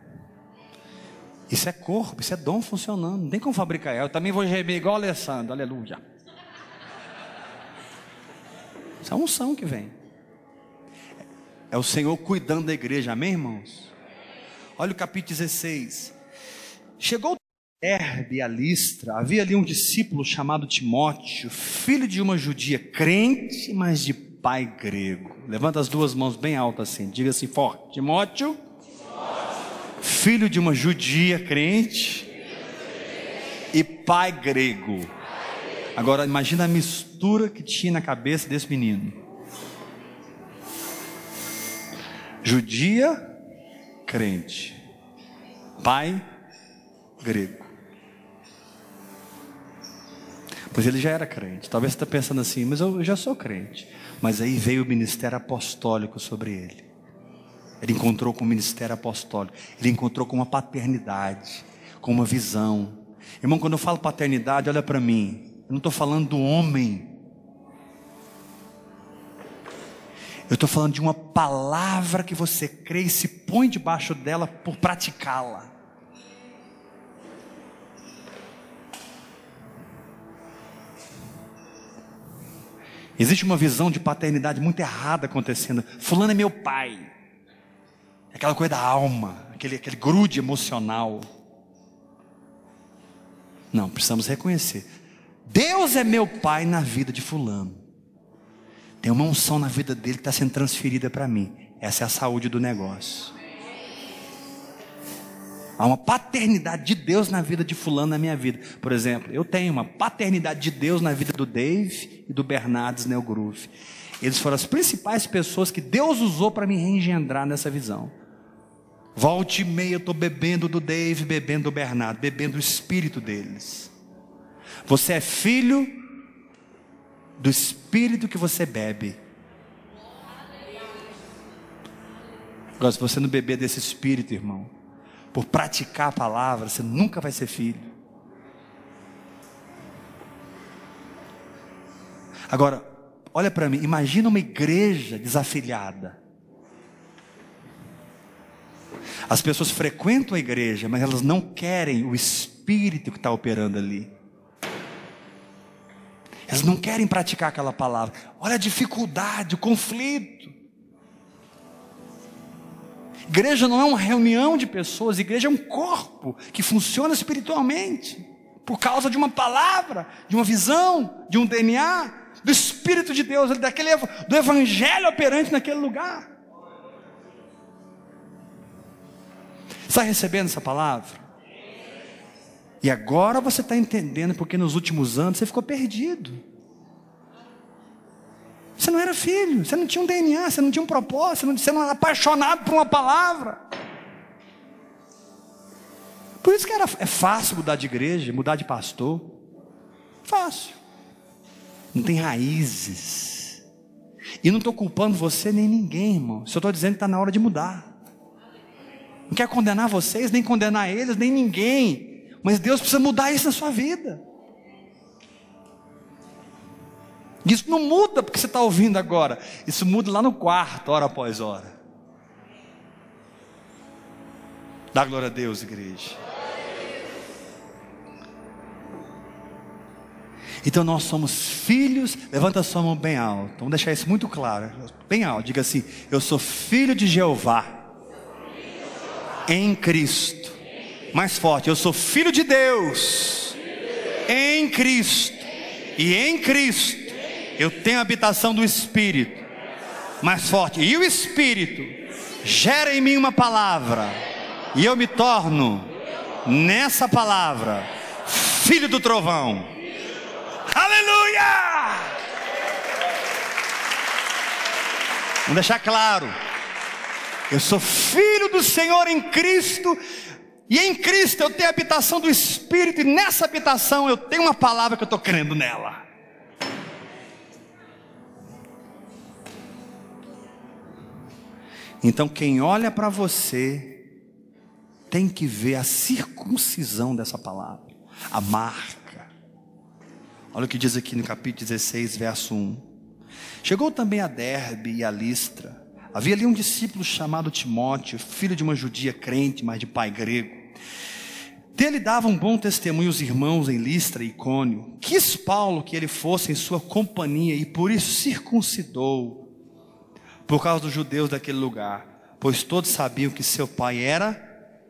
Isso é corpo, isso é dom funcionando. Não tem como fabricar. Eu também vou gemer igual Alessandro. Aleluia. Isso é a unção que vem. É o Senhor cuidando da igreja, amém, irmãos? Olha o capítulo 16. Chegou Herbe a Listra, havia ali um discípulo chamado Timóteo, filho de uma judia crente, mas de pai grego. Levanta as duas mãos bem altas assim, diga assim forte: Timóteo, filho de uma judia crente e pai grego. Agora imagina a mistura que tinha na cabeça desse menino. judia, crente, pai, grego. Pois ele já era crente. Talvez você está pensando assim, mas eu já sou crente. Mas aí veio o ministério apostólico sobre ele. Ele encontrou com o ministério apostólico. Ele encontrou com uma paternidade, com uma visão. Irmão, quando eu falo paternidade, olha para mim. Eu não estou falando do homem. Eu estou falando de uma palavra que você crê e se põe debaixo dela por praticá-la. Existe uma visão de paternidade muito errada acontecendo. Fulano é meu pai. Aquela coisa da alma, aquele, aquele grude emocional. Não, precisamos reconhecer. Deus é meu pai na vida de Fulano. Tem uma unção na vida dele que está sendo transferida para mim. Essa é a saúde do negócio. Há uma paternidade de Deus na vida de fulano na minha vida. Por exemplo, eu tenho uma paternidade de Deus na vida do Dave e do Bernardes Neogrove. Eles foram as principais pessoas que Deus usou para me reengendrar nessa visão. Volte e meia eu estou bebendo do Dave, bebendo do Bernardo, bebendo o espírito deles. Você é filho do espírito que você bebe. Agora, se você não beber desse espírito, irmão, por praticar a palavra, você nunca vai ser filho. Agora, olha para mim, imagina uma igreja desafiliada. As pessoas frequentam a igreja, mas elas não querem o espírito que está operando ali. Elas não querem praticar aquela palavra. Olha a dificuldade, o conflito. Igreja não é uma reunião de pessoas, igreja é um corpo que funciona espiritualmente, por causa de uma palavra, de uma visão, de um DNA, do Espírito de Deus, daquele, do Evangelho operante naquele lugar. Está recebendo essa palavra? E agora você está entendendo porque nos últimos anos você ficou perdido. Você não era filho, você não tinha um DNA, você não tinha um propósito, você não, era apaixonado por uma palavra. Por isso que era, é fácil mudar de igreja, mudar de pastor. Fácil. Não tem raízes. E não estou culpando você nem ninguém, irmão. Só estou dizendo que está na hora de mudar. Não quer condenar vocês, nem condenar eles, nem ninguém. Mas Deus precisa mudar isso na sua vida. Isso não muda porque você está ouvindo agora. Isso muda lá no quarto, hora após hora. Dá glória a Deus, igreja. Então nós somos filhos. Levanta a sua mão bem alto. Vamos deixar isso muito claro. Bem alto. Diga assim: Eu sou filho de Jeová. Em Cristo. Mais forte. Eu sou filho de Deus. Em Cristo. E em Cristo eu tenho a habitação do Espírito mais forte, e o Espírito gera em mim uma palavra, e eu me torno nessa palavra filho do trovão. Aleluia! Vamos deixar claro. Eu sou filho do Senhor em Cristo, e em Cristo eu tenho a habitação do Espírito, e nessa habitação eu tenho uma palavra que eu estou crendo nela. Então, quem olha para você, tem que ver a circuncisão dessa palavra, a marca. Olha o que diz aqui no capítulo 16, verso 1. Chegou também a Derbe e a Listra. Havia ali um discípulo chamado Timóteo, filho de uma judia crente, mas de pai grego. Dele davam um bom testemunho os irmãos em Listra e Icônio. Quis Paulo que ele fosse em sua companhia e por isso circuncidou por causa dos judeus daquele lugar, pois todos sabiam que seu pai era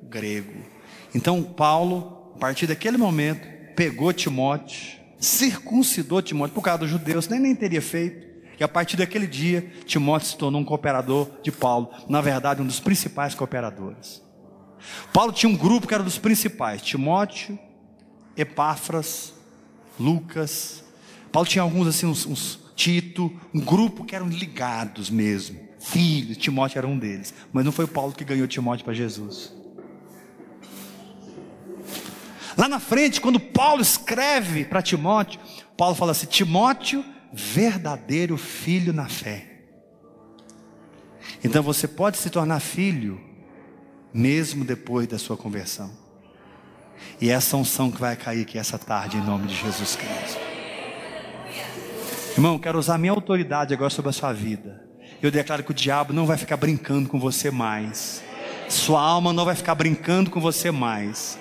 grego. Então Paulo, a partir daquele momento, pegou Timóteo, circuncidou Timóteo por causa dos judeus, nem nem teria feito. E a partir daquele dia, Timóteo se tornou um cooperador de Paulo, na verdade, um dos principais cooperadores. Paulo tinha um grupo que era dos principais: Timóteo, Epáfras, Lucas. Paulo tinha alguns assim, uns, uns Tito, um grupo que eram ligados mesmo, filhos. Timóteo era um deles. Mas não foi Paulo que ganhou Timóteo para Jesus. Lá na frente, quando Paulo escreve para Timóteo, Paulo fala assim: Timóteo, verdadeiro filho na fé. Então você pode se tornar filho, mesmo depois da sua conversão. E é essa unção que vai cair aqui essa tarde, em nome de Jesus Cristo. Irmão, quero usar minha autoridade agora sobre a sua vida. Eu declaro que o diabo não vai ficar brincando com você mais. Sua alma não vai ficar brincando com você mais.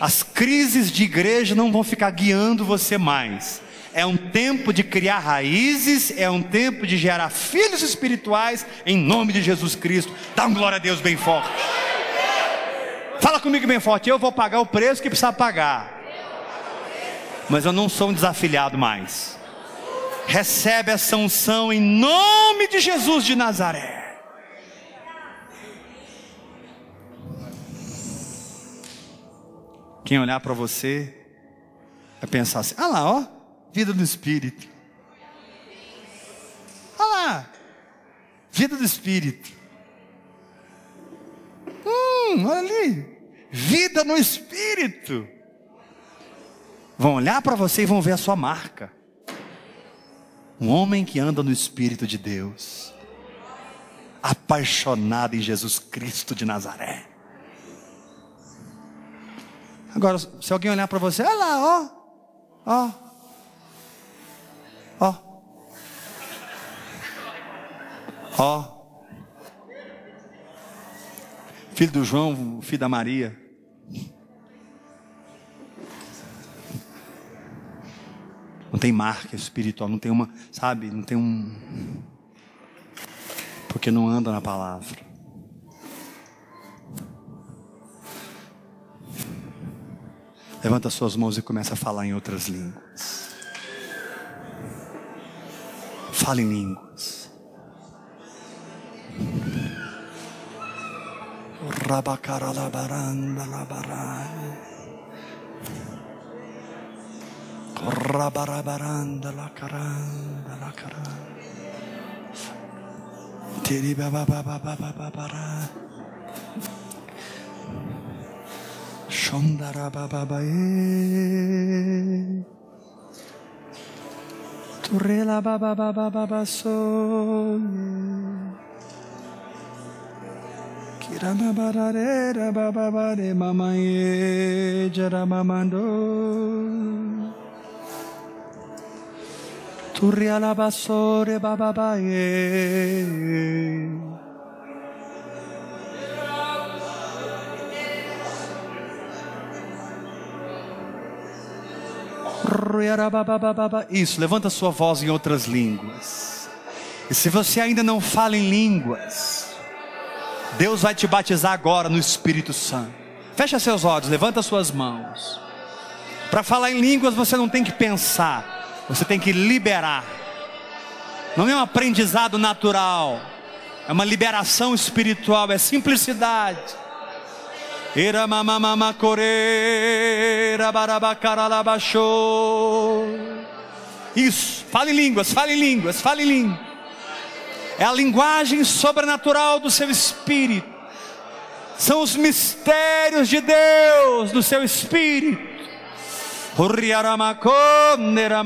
As crises de igreja não vão ficar guiando você mais. É um tempo de criar raízes, é um tempo de gerar filhos espirituais em nome de Jesus Cristo. Dá um glória a Deus bem forte. Fala comigo bem forte. Eu vou pagar o preço que precisa pagar. Mas eu não sou um desafiliado mais. Recebe essa unção em nome de Jesus de Nazaré. Quem olhar para você vai pensar assim: ah lá, ó, vida do Espírito. Olha lá, vida do Espírito. Hum, olha ali, vida no Espírito. Vão olhar para você e vão ver a sua marca. Um homem que anda no Espírito de Deus, apaixonado em Jesus Cristo de Nazaré. Agora, se alguém olhar para você, olha lá, ó, ó, ó, ó, filho do João, filho da Maria. Não tem marca espiritual, não tem uma, sabe, não tem um. Porque não anda na palavra. Levanta suas mãos e começa a falar em outras línguas. Fale em línguas. Rabarabaranda caranda baba baba baba bae. Rela ba ba ba ba ba ba so. Kira ba ba ra re ba ba ba re mama ye jara mama do. Turri ala basore ba ba ba ye. Isso, levanta sua voz em outras línguas. E se você ainda não fala em línguas, Deus vai te batizar agora no Espírito Santo. Fecha seus olhos, levanta suas mãos. Para falar em línguas você não tem que pensar, você tem que liberar. Não é um aprendizado natural, é uma liberação espiritual, é simplicidade. Era mamamama coreira barabacaralabachou. Isso, fale línguas, fale línguas, fale línguas. É a linguagem sobrenatural do seu espírito. São os mistérios de Deus do seu espírito. Hurriaramaconera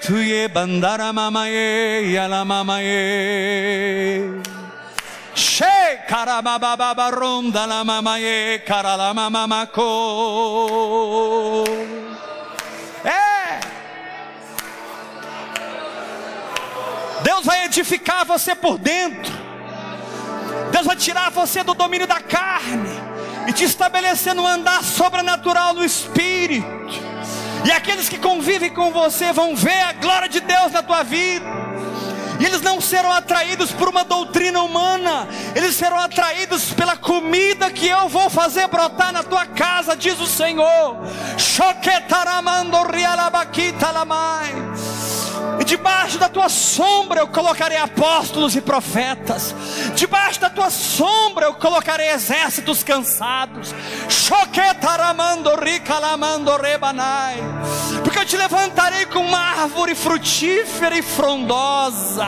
tuye bandara mamaye yala mamaye she karababa baba ronda la mamaye karala mamamako é Deus vai edificar você por dentro. Deus vai tirar você do domínio da carne e te estabelecer no andar sobrenatural do Espírito. E aqueles que convivem com você vão ver a glória de Deus na tua vida. E eles não serão atraídos por uma doutrina humana, eles serão atraídos pela comida que eu vou fazer brotar na tua casa, diz o Senhor. Choquetaramando rialabaquita lamai. E debaixo da tua sombra eu colocarei apóstolos e profetas. Debaixo da tua sombra eu colocarei exércitos cansados. Porque eu te levantarei como uma árvore frutífera e frondosa.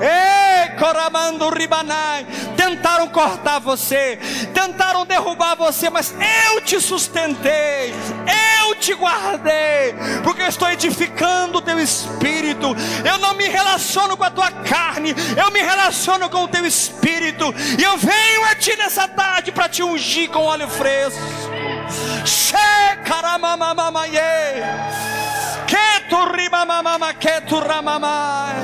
Ei, coramando ribanai. Tentaram cortar você, tentaram derrubar você, mas eu te sustentei, eu te guardei, porque eu estou edificando o teu espírito. Eu não me relaciono com a tua carne, eu me relaciono com o teu espírito. E eu venho a ti nessa tarde para te ungir com óleo fresco. Shekaramamamaye. Keturimamamama keturamamai.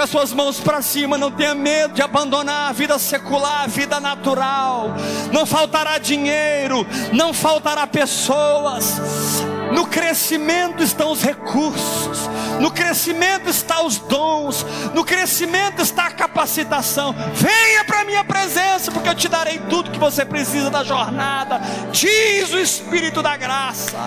Joga suas mãos para cima, não tenha medo de abandonar a vida secular, a vida natural. Não faltará dinheiro, não faltará pessoas. No crescimento estão os recursos, no crescimento estão os dons, no crescimento está a capacitação. Venha para a minha presença, porque eu te darei tudo que você precisa da jornada, diz o Espírito da graça.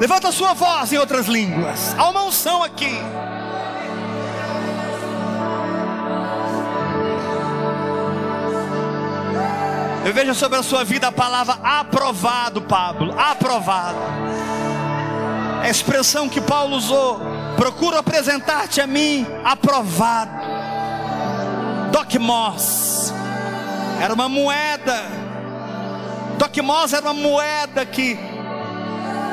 Levanta a sua voz em outras línguas. Há uma unção aqui. Eu vejo sobre a sua vida a palavra aprovado, Pablo. Aprovado. A expressão que Paulo usou. Procuro apresentar-te a mim aprovado. Docmos. Era uma moeda. Docmos era uma moeda que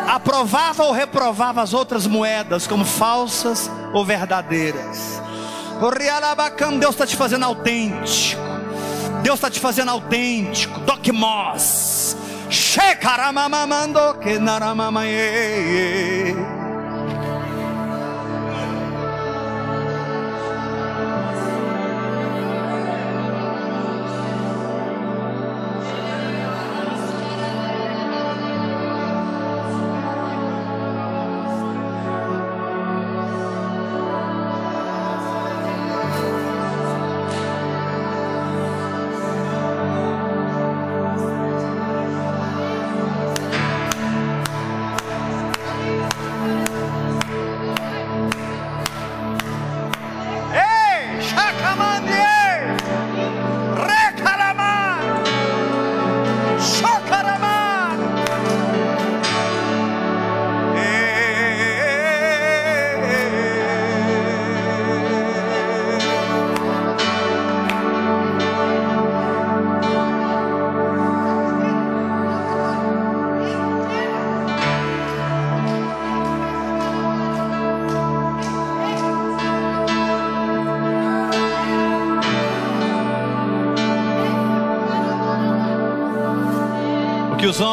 aprovava ou reprovava as outras moedas como falsas ou verdadeiras. Deus está te fazendo autêntico. Deus está te fazendo autêntico. Docmos. Shekaramamamando que naramamaye.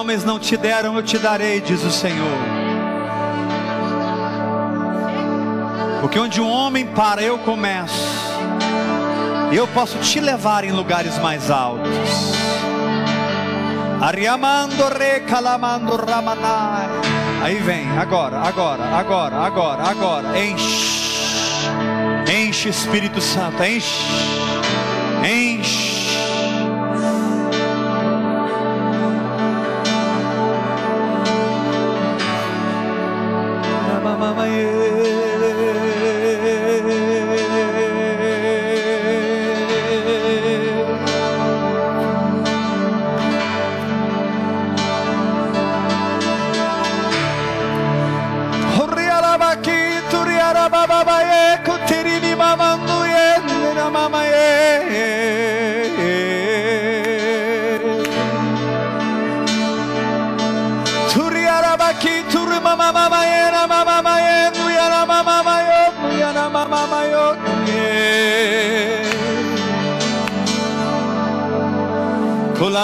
Homens não te deram, eu te darei, diz o Senhor. Porque onde um homem para, eu começo. Eu posso te levar em lugares mais altos. Ariamando recalamando ramanai. Aí vem, agora, agora, agora, agora, agora. Enche. Enche Espírito Santo, enche. Enche.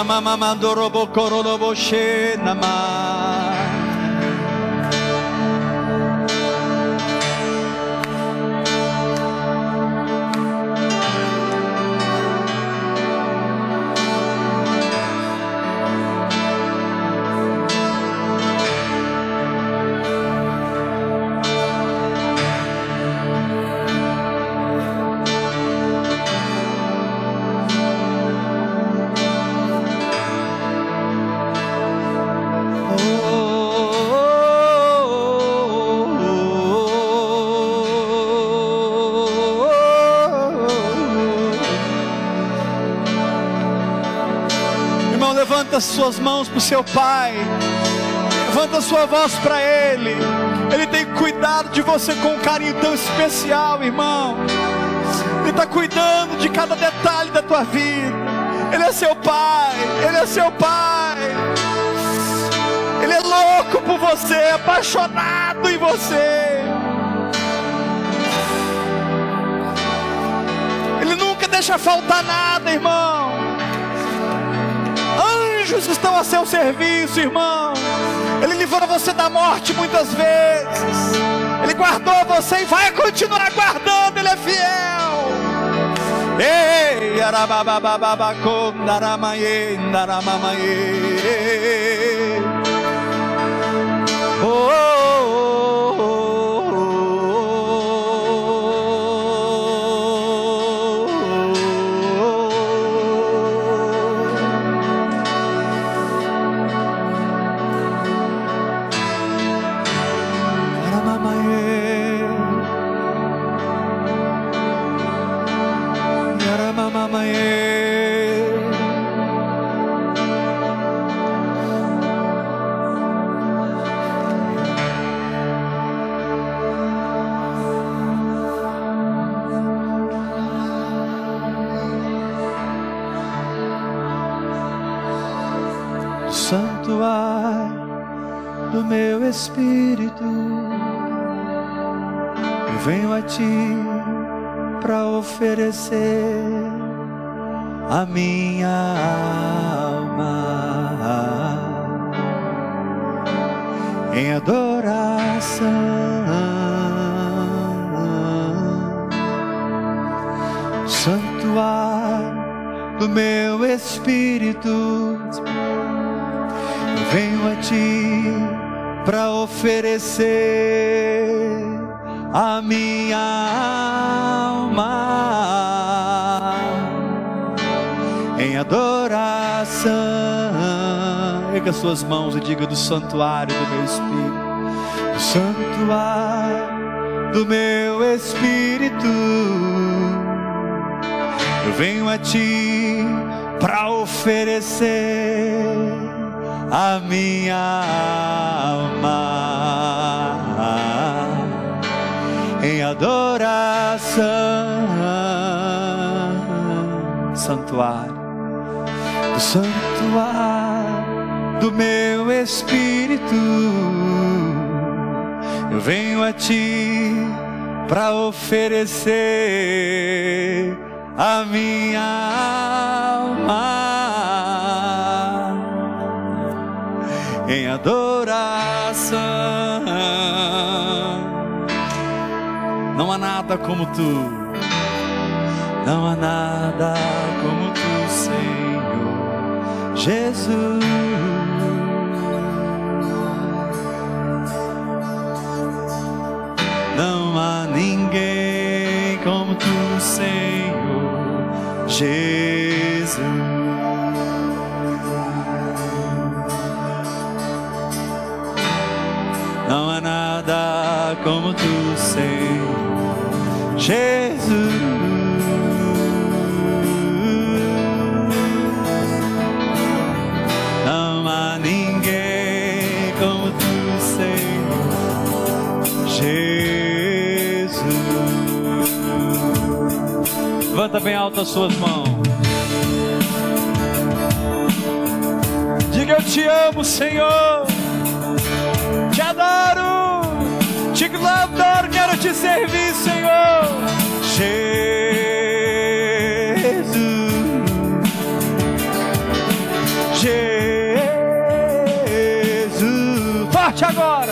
mama mama dorobo korolobo she nama. Levanta as suas mãos para o seu Pai. Levanta sua voz para Ele. Ele tem cuidado de você com um carinho tão especial, irmão. Ele está cuidando de cada detalhe da tua vida. Ele é seu Pai. Ele é seu Pai. Ele é louco por você, apaixonado em você. Ele nunca deixa faltar nada, irmão. Anjos estão a seu serviço, irmão. Ele livrou você da morte muitas vezes. Ele guardou você e vai continuar guardando. Ele é fiel. Ei, arababababacondaramayê, naramamaye. Ti para oferecer a minha alma em adoração. Santuário do meu espírito venho a ti para oferecer a minha alma em adoração. Erga suas mãos e diga do santuário do meu espírito, do santuário do meu espírito. Eu venho a ti para oferecer a minha alma em adoração, santuário, do santuário do meu espírito. Eu venho a ti para oferecer a minha alma em adoração. Não há nada como tu, não há nada como tu, Senhor Jesus. Não há ninguém como tu, Senhor Jesus. Não há nada como tu, Senhor Jesus. Não há ninguém como tu, Senhor Jesus. Levanta bem alto as suas mãos. Diga eu te amo, Senhor te adoro, te adoro, quero te servir, Senhor. Jesus, Jesus, forte agora,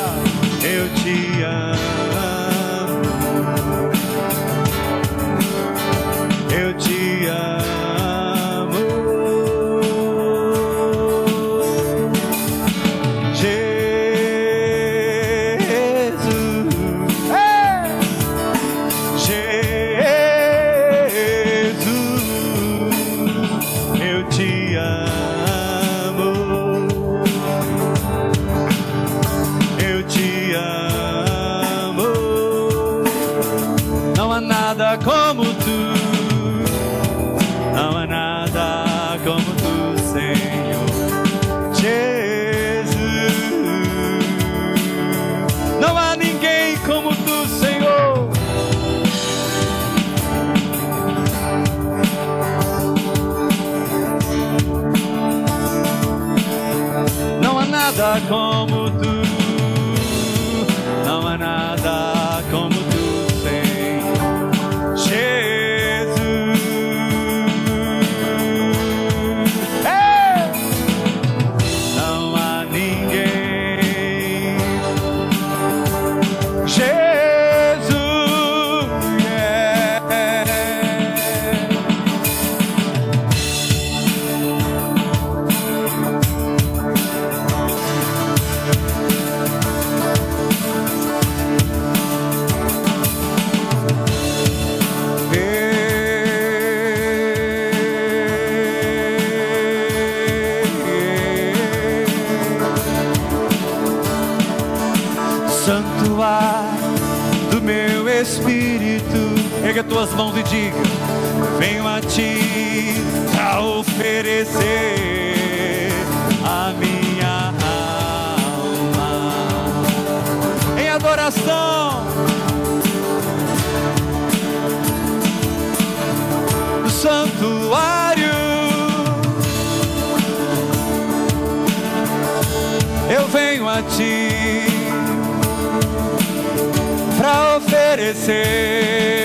erga tuas mãos e diga: Venho a ti para oferecer a minha alma em adoração. do santuário. Eu venho a ti para oferecer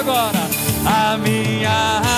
agora, a minha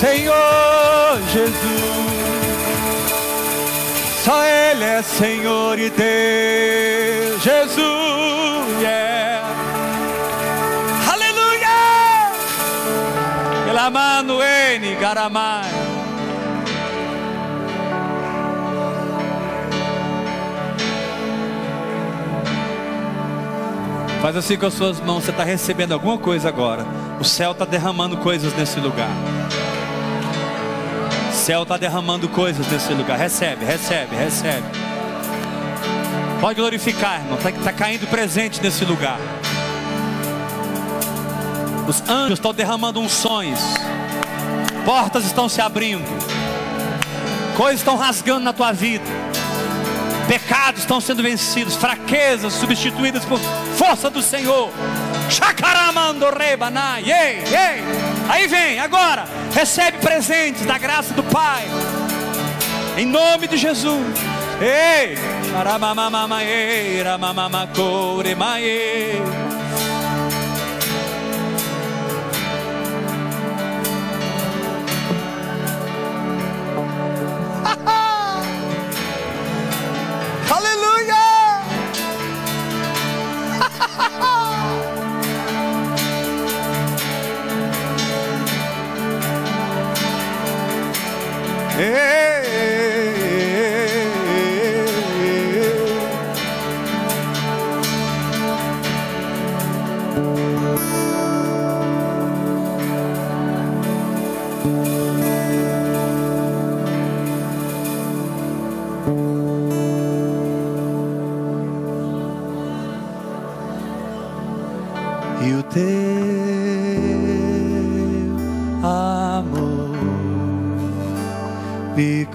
Senhor Jesus, só Ele é Senhor e Deus, Jesus, yeah. Aleluia! Pela mano N, Garamai. Faz assim com as suas mãos, você está recebendo alguma coisa agora. O céu está derramando coisas nesse lugar. Céu está derramando coisas nesse lugar. Recebe, recebe, recebe. Pode glorificar, irmão. Está tá caindo presente nesse lugar. Os anjos estão derramando unções. Portas estão se abrindo. Coisas estão rasgando na tua vida. Pecados estão sendo vencidos. Fraquezas substituídas por força do Senhor. Chakaramando rebanai. Ei, ei. Aí vem, agora. Recebe presentes da graça do Pai. Em nome de Jesus. Ei. Charamamamae, ramamamacoremae. Aleluia! [LAUGHS]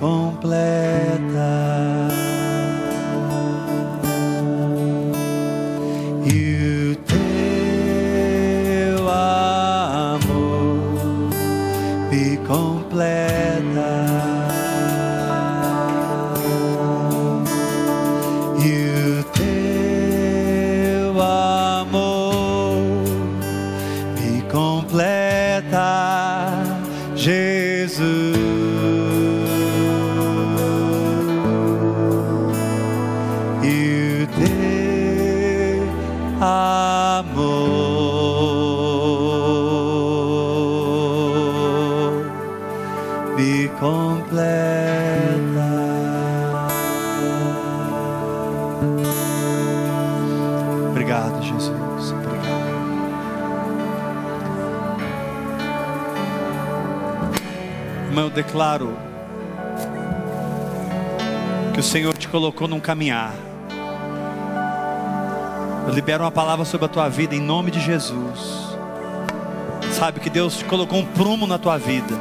completa. Declaro que o Senhor te colocou num caminhar. Eu libero uma palavra sobre a tua vida em nome de Jesus. Sabe que Deus te colocou um prumo na tua vida.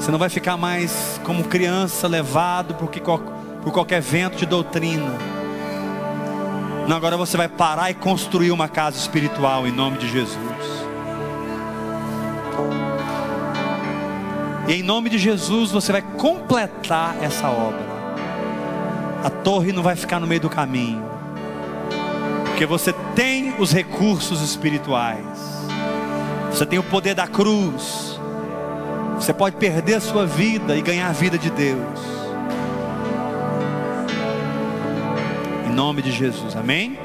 Você não vai ficar mais como criança levado por, que, por qualquer vento de doutrina. Não, agora você vai parar e construir uma casa espiritual em nome de Jesus. E em nome de Jesus você vai completar essa obra. A torre não vai ficar no meio do caminho. Porque você tem os recursos espirituais. Você tem o poder da cruz. Você pode perder a sua vida e ganhar a vida de Deus. Em nome de Jesus, amém?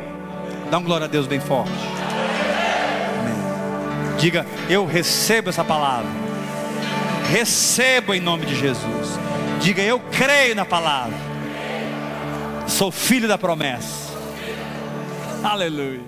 Dá um glória a Deus bem forte. Amém. Diga, eu recebo essa palavra. Recebo em nome de Jesus. Diga, eu creio na palavra. Sou filho da promessa. Aleluia.